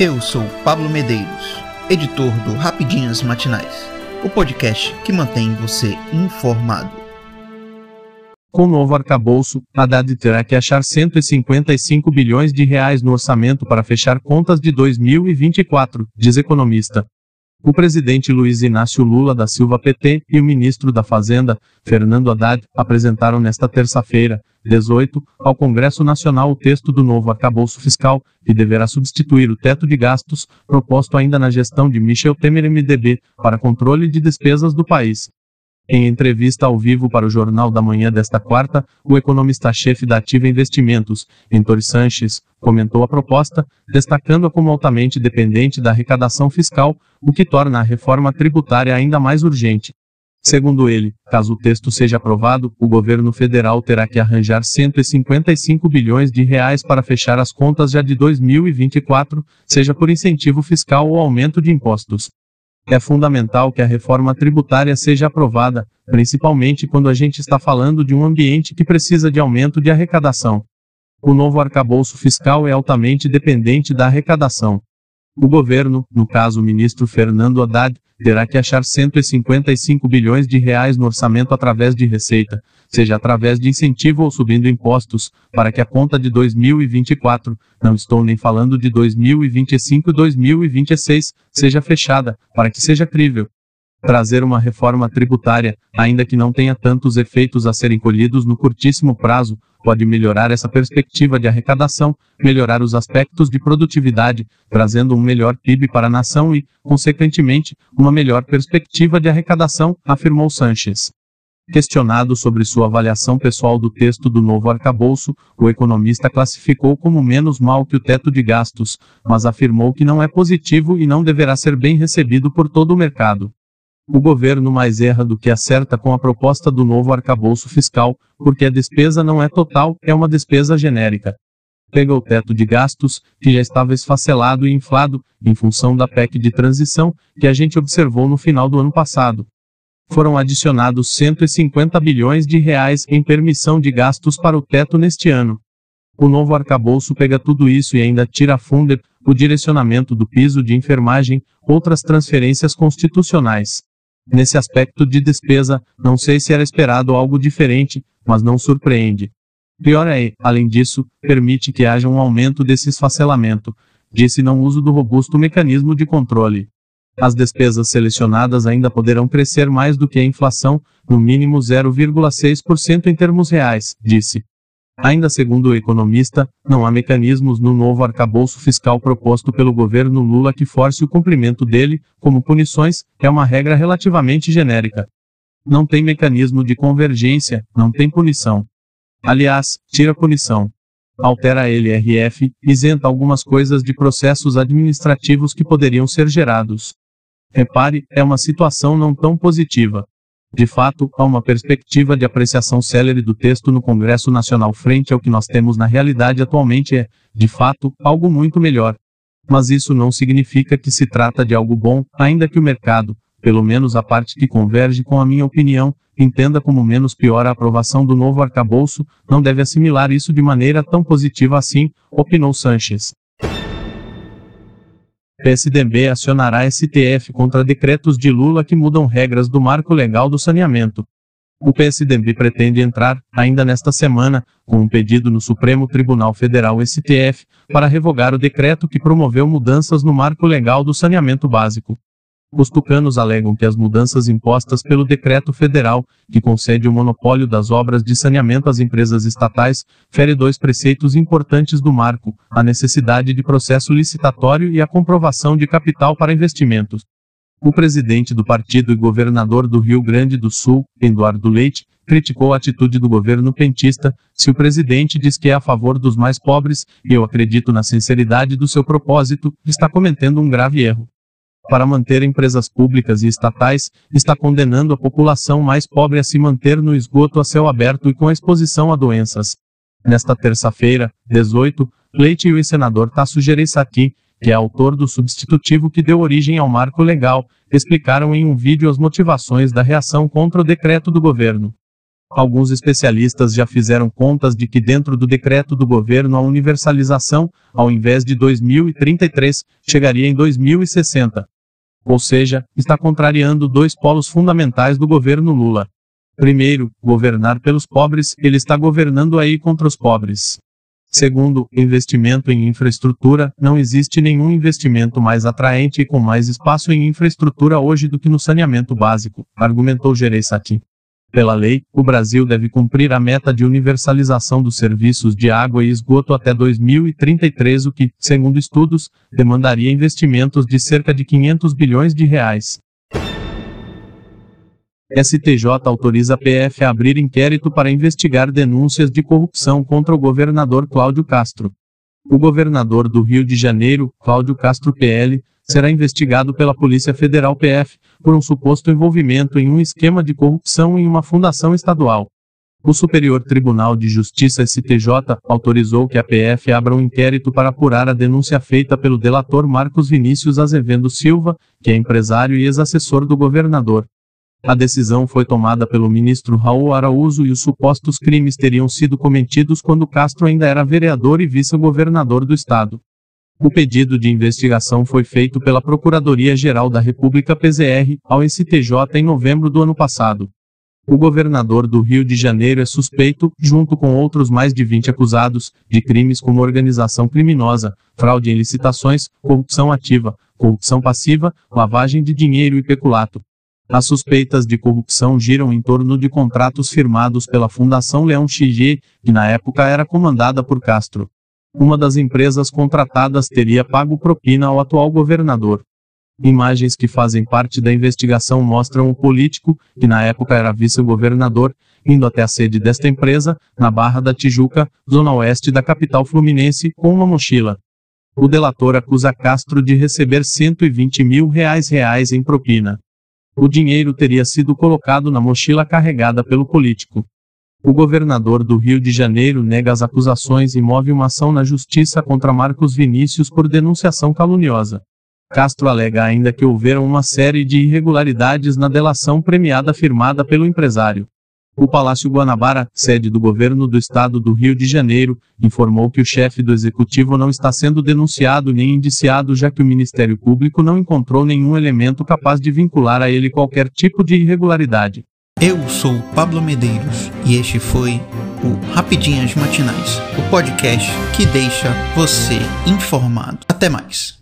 Eu sou Pablo Medeiros, editor do Rapidinhas Matinais, o podcast que mantém você informado. Com o novo arcabouço, Haddad terá que achar 155 bilhões de reais no orçamento para fechar contas de 2024, diz economista. O presidente Luiz Inácio Lula da Silva PT e o ministro da Fazenda, Fernando Haddad, apresentaram nesta terça-feira, 18, ao Congresso Nacional o texto do novo arcabouço fiscal, que deverá substituir o teto de gastos, proposto ainda na gestão de Michel Temer MDB, para controle de despesas do país. Em entrevista ao vivo para o Jornal da Manhã desta quarta, o economista-chefe da Ativa Investimentos, Hentor Sanches, comentou a proposta, destacando-a como altamente dependente da arrecadação fiscal, o que torna a reforma tributária ainda mais urgente. Segundo ele, caso o texto seja aprovado, o governo federal terá que arranjar 155 bilhões de reais para fechar as contas já de 2024, seja por incentivo fiscal ou aumento de impostos. É fundamental que a reforma tributária seja aprovada, principalmente quando a gente está falando de um ambiente que precisa de aumento de arrecadação. O novo arcabouço fiscal é altamente dependente da arrecadação. O governo, no caso o ministro Fernando Haddad, terá que achar 155 bilhões de reais no orçamento através de receita, seja através de incentivo ou subindo impostos, para que a conta de 2024, não estou nem falando de 2025 e 2026, seja fechada, para que seja crível. Trazer uma reforma tributária, ainda que não tenha tantos efeitos a serem colhidos no curtíssimo prazo, pode melhorar essa perspectiva de arrecadação, melhorar os aspectos de produtividade, trazendo um melhor PIB para a nação e, consequentemente, uma melhor perspectiva de arrecadação, afirmou Sanches. Questionado sobre sua avaliação pessoal do texto do novo arcabouço, o economista classificou como menos mal que o teto de gastos, mas afirmou que não é positivo e não deverá ser bem recebido por todo o mercado. O governo mais erra do que acerta com a proposta do novo arcabouço fiscal, porque a despesa não é total, é uma despesa genérica. Pega o teto de gastos, que já estava esfacelado e inflado, em função da PEC de transição, que a gente observou no final do ano passado. Foram adicionados 150 bilhões de reais em permissão de gastos para o teto neste ano. O novo arcabouço pega tudo isso e ainda tira a funder, o direcionamento do piso de enfermagem, outras transferências constitucionais. Nesse aspecto de despesa, não sei se era esperado algo diferente, mas não surpreende. Pior é, além disso, permite que haja um aumento desse esfacelamento, disse não uso do robusto mecanismo de controle. As despesas selecionadas ainda poderão crescer mais do que a inflação, no mínimo 0,6% em termos reais, disse. Ainda segundo o economista, não há mecanismos no novo arcabouço fiscal proposto pelo governo Lula que force o cumprimento dele, como punições, é uma regra relativamente genérica. Não tem mecanismo de convergência, não tem punição. Aliás, tira punição. Altera a LRF, isenta algumas coisas de processos administrativos que poderiam ser gerados. Repare, é uma situação não tão positiva. De fato, há uma perspectiva de apreciação célere do texto no Congresso Nacional frente ao que nós temos na realidade atualmente é, de fato, algo muito melhor. Mas isso não significa que se trata de algo bom, ainda que o mercado, pelo menos a parte que converge com a minha opinião, entenda como menos pior a aprovação do novo arcabouço, não deve assimilar isso de maneira tão positiva assim, opinou Sanches. PSDB acionará STF contra decretos de Lula que mudam regras do marco legal do saneamento. O PSDB pretende entrar, ainda nesta semana, com um pedido no Supremo Tribunal Federal STF, para revogar o decreto que promoveu mudanças no marco legal do saneamento básico. Os tucanos alegam que as mudanças impostas pelo decreto federal, que concede o monopólio das obras de saneamento às empresas estatais, fere dois preceitos importantes do marco: a necessidade de processo licitatório e a comprovação de capital para investimentos. O presidente do partido e governador do Rio Grande do Sul, Eduardo Leite, criticou a atitude do governo pentista. Se o presidente diz que é a favor dos mais pobres, e eu acredito na sinceridade do seu propósito, está cometendo um grave erro para manter empresas públicas e estatais, está condenando a população mais pobre a se manter no esgoto a céu aberto e com a exposição a doenças. Nesta terça-feira, 18, Leite e o senador Tasso Gereissati, que é autor do substitutivo que deu origem ao marco legal, explicaram em um vídeo as motivações da reação contra o decreto do governo. Alguns especialistas já fizeram contas de que dentro do decreto do governo a universalização, ao invés de 2033, chegaria em 2060. Ou seja, está contrariando dois polos fundamentais do governo Lula. Primeiro, governar pelos pobres, ele está governando aí contra os pobres. Segundo, investimento em infraestrutura, não existe nenhum investimento mais atraente e com mais espaço em infraestrutura hoje do que no saneamento básico, argumentou Gereissati. Pela lei, o Brasil deve cumprir a meta de universalização dos serviços de água e esgoto até 2033, o que, segundo estudos, demandaria investimentos de cerca de 500 bilhões de reais. STJ autoriza a PF a abrir inquérito para investigar denúncias de corrupção contra o governador Cláudio Castro. O governador do Rio de Janeiro, Cláudio Castro PL, será investigado pela Polícia Federal PF por um suposto envolvimento em um esquema de corrupção em uma fundação estadual. O Superior Tribunal de Justiça STJ autorizou que a PF abra um inquérito para apurar a denúncia feita pelo delator Marcos Vinícius Azevedo Silva, que é empresário e ex-assessor do governador. A decisão foi tomada pelo ministro Raul Araújo e os supostos crimes teriam sido cometidos quando Castro ainda era vereador e vice-governador do estado. O pedido de investigação foi feito pela Procuradoria-Geral da República PZR, ao STJ em novembro do ano passado. O governador do Rio de Janeiro é suspeito, junto com outros mais de 20 acusados, de crimes como organização criminosa, fraude em licitações, corrupção ativa, corrupção passiva, lavagem de dinheiro e peculato. As suspeitas de corrupção giram em torno de contratos firmados pela Fundação Leão Xigi, que na época era comandada por Castro. Uma das empresas contratadas teria pago propina ao atual governador. Imagens que fazem parte da investigação mostram o político, que na época era vice-governador, indo até a sede desta empresa, na Barra da Tijuca, zona oeste da capital fluminense, com uma mochila. O delator acusa Castro de receber 120 mil reais reais em propina. O dinheiro teria sido colocado na mochila carregada pelo político. O governador do Rio de Janeiro nega as acusações e move uma ação na justiça contra Marcos Vinícius por denunciação caluniosa. Castro alega ainda que houveram uma série de irregularidades na delação premiada firmada pelo empresário. O Palácio Guanabara, sede do governo do estado do Rio de Janeiro, informou que o chefe do executivo não está sendo denunciado nem indiciado, já que o Ministério Público não encontrou nenhum elemento capaz de vincular a ele qualquer tipo de irregularidade. Eu sou Pablo Medeiros e este foi o Rapidinhas Matinais, o podcast que deixa você informado. Até mais.